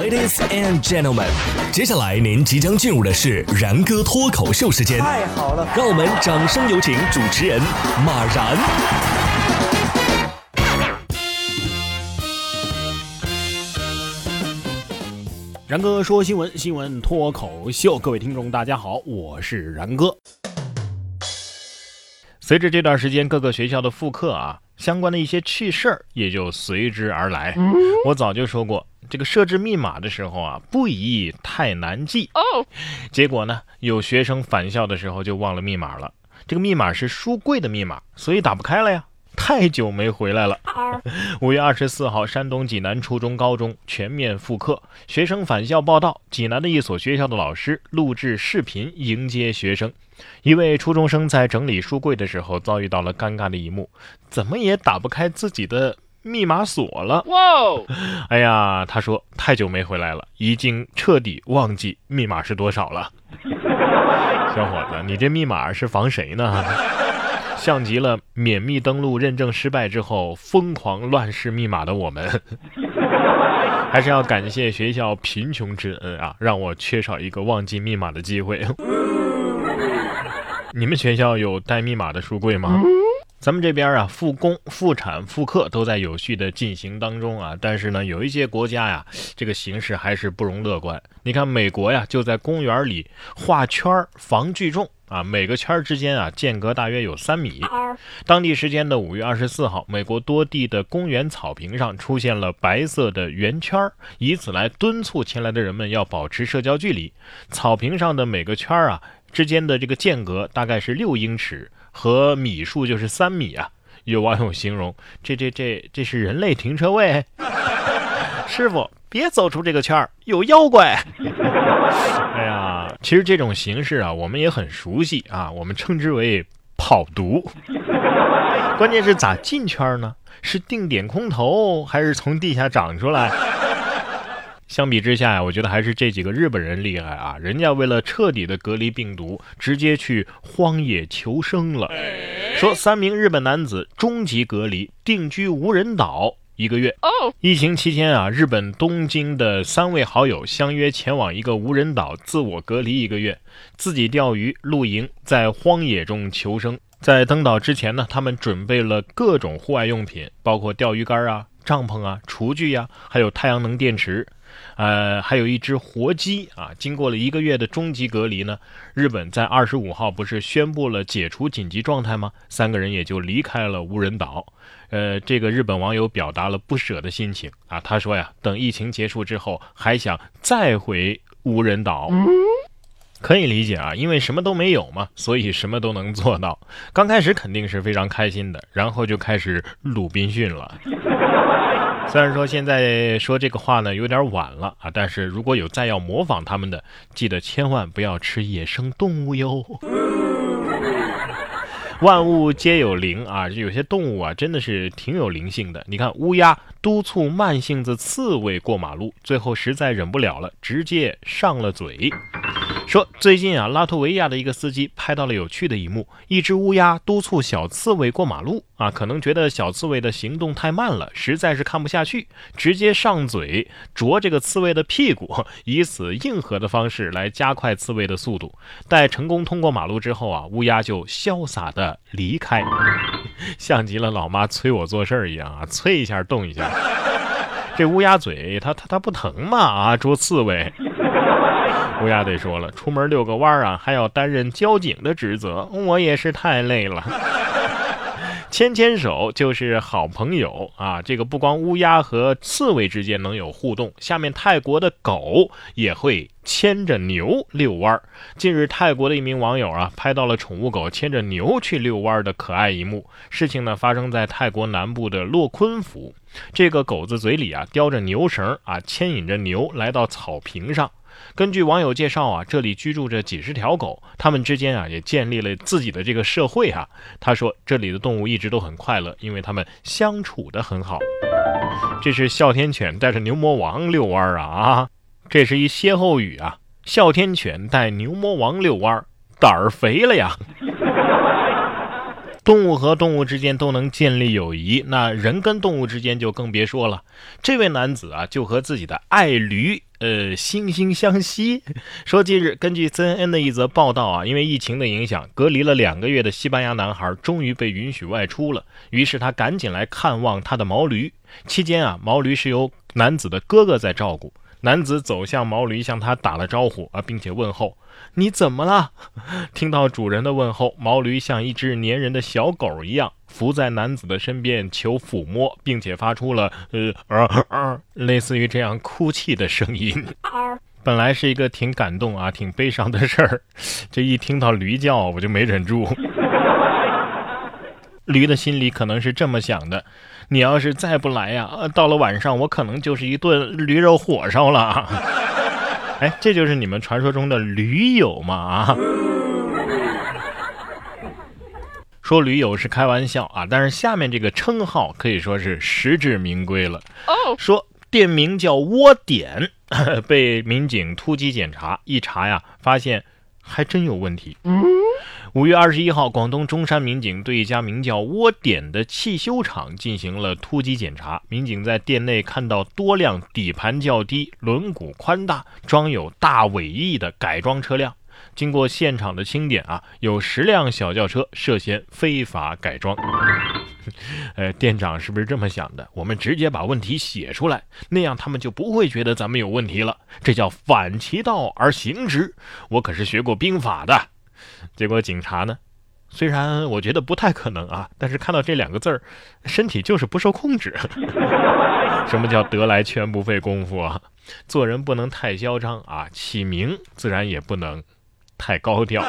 Ladies and gentlemen，接下来您即将进入的是然哥脱口秀时间。太好了，让我们掌声有请主持人马然。然哥说新闻，新闻脱口秀，各位听众大家好，我是然哥。随着这段时间各个学校的复课啊，相关的一些趣事儿也就随之而来。我早就说过，这个设置密码的时候啊，不宜太难记。哦，结果呢，有学生返校的时候就忘了密码了。这个密码是书柜的密码，所以打不开了呀。太久没回来了。五月二十四号，山东济南初中、高中全面复课，学生返校报道。济南的一所学校的老师录制视频迎接学生。一位初中生在整理书柜的时候，遭遇到了尴尬的一幕，怎么也打不开自己的密码锁了。哇！哎呀，他说太久没回来了，已经彻底忘记密码是多少了。小伙子，你这密码是防谁呢？像极了免密登录认证失败之后疯狂乱试密码的我们，还是要感谢学校贫穷之恩啊，让我缺少一个忘记密码的机会。你们学校有带密码的书柜吗？咱们这边啊，复工、复产、复课都在有序的进行当中啊。但是呢，有一些国家呀，这个形势还是不容乐观。你看，美国呀，就在公园里画圈儿防聚众啊，每个圈儿之间啊间隔大约有三米。当地时间的五月二十四号，美国多地的公园草坪上出现了白色的圆圈儿，以此来敦促前来的人们要保持社交距离。草坪上的每个圈儿啊之间的这个间隔大概是六英尺。和米数就是三米啊！有网友形容这这这这是人类停车位。师傅，别走出这个圈儿，有妖怪！哎呀，其实这种形式啊，我们也很熟悉啊，我们称之为跑毒。关键是咋进圈呢？是定点空投，还是从地下长出来？相比之下呀，我觉得还是这几个日本人厉害啊！人家为了彻底的隔离病毒，直接去荒野求生了。说三名日本男子终极隔离，定居无人岛一个月。哦疫情期间啊，日本东京的三位好友相约前往一个无人岛自我隔离一个月，自己钓鱼、露营，在荒野中求生。在登岛之前呢，他们准备了各种户外用品，包括钓鱼竿啊、帐篷啊、厨具呀，还有太阳能电池。呃，还有一只活鸡啊！经过了一个月的终极隔离呢，日本在二十五号不是宣布了解除紧急状态吗？三个人也就离开了无人岛。呃，这个日本网友表达了不舍的心情啊，他说呀，等疫情结束之后，还想再回无人岛。可以理解啊，因为什么都没有嘛，所以什么都能做到。刚开始肯定是非常开心的，然后就开始鲁滨逊了。虽然说现在说这个话呢有点晚了啊，但是如果有再要模仿他们的，记得千万不要吃野生动物哟。万物皆有灵啊，有些动物啊真的是挺有灵性的。你看乌鸦督促慢性子刺猬过马路，最后实在忍不了了，直接上了嘴。说最近啊，拉脱维亚的一个司机拍到了有趣的一幕：一只乌鸦督促小刺猬过马路啊，可能觉得小刺猬的行动太慢了，实在是看不下去，直接上嘴啄这个刺猬的屁股，以此硬核的方式来加快刺猬的速度。待成功通过马路之后啊，乌鸦就潇洒的离开，像极了老妈催我做事儿一样啊，催一下动一下。这乌鸦嘴它它它不疼吗？啊，捉刺猬。乌鸦得说了，出门遛个弯儿啊，还要担任交警的职责，我也是太累了。牵牵手就是好朋友啊！这个不光乌鸦和刺猬之间能有互动，下面泰国的狗也会牵着牛遛弯儿。近日，泰国的一名网友啊，拍到了宠物狗牵着牛去遛弯儿的可爱一幕。事情呢，发生在泰国南部的洛坤府。这个狗子嘴里啊叼着牛绳啊，牵引着牛来到草坪上。根据网友介绍啊，这里居住着几十条狗，它们之间啊也建立了自己的这个社会啊。他说，这里的动物一直都很快乐，因为它们相处的很好。这是哮天犬带着牛魔王遛弯儿啊啊！这是一歇后语啊，哮天犬带牛魔王遛弯儿，胆儿肥了呀。动物和动物之间都能建立友谊，那人跟动物之间就更别说了。这位男子啊，就和自己的爱驴，呃，惺惺相惜。说近日，根据 CNN 的一则报道啊，因为疫情的影响，隔离了两个月的西班牙男孩终于被允许外出了。于是他赶紧来看望他的毛驴。期间啊，毛驴是由男子的哥哥在照顾。男子走向毛驴，向他打了招呼啊，并且问候。你怎么了？听到主人的问候，毛驴像一只粘人的小狗一样，伏在男子的身边求抚摸，并且发出了呃呃呃类似于这样哭泣的声音。本来是一个挺感动啊、挺悲伤的事儿，这一听到驴叫，我就没忍住。驴的心里可能是这么想的：你要是再不来呀，到了晚上，我可能就是一顿驴肉火烧了。哎，这就是你们传说中的驴友嘛？啊，说驴友是开玩笑啊，但是下面这个称号可以说是实至名归了。哦，说店名叫窝点，被民警突击检查，一查呀，发现还真有问题。五月二十一号，广东中山民警对一家名叫“窝点”的汽修厂进行了突击检查。民警在店内看到多辆底盘较低、轮毂宽大、装有大尾翼的改装车辆。经过现场的清点啊，有十辆小轿车涉嫌非法改装。呃，店长是不是这么想的？我们直接把问题写出来，那样他们就不会觉得咱们有问题了。这叫反其道而行之。我可是学过兵法的。结果警察呢？虽然我觉得不太可能啊，但是看到这两个字儿，身体就是不受控制。什么叫得来全不费工夫啊？做人不能太嚣张啊，起名自然也不能太高调。